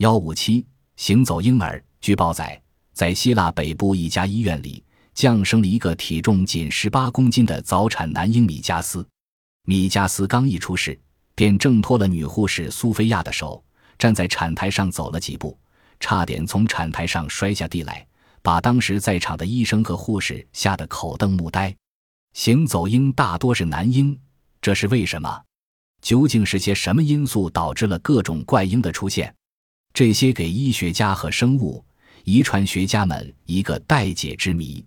幺五七行走婴儿。据报载，在希腊北部一家医院里，降生了一个体重仅十八公斤的早产男婴米加斯。米加斯刚一出世，便挣脱了女护士苏菲亚的手，站在产台上走了几步，差点从产台上摔下地来，把当时在场的医生和护士吓得口瞪目呆。行走婴大多是男婴，这是为什么？究竟是些什么因素导致了各种怪婴的出现？这些给医学家和生物遗传学家们一个待解之谜。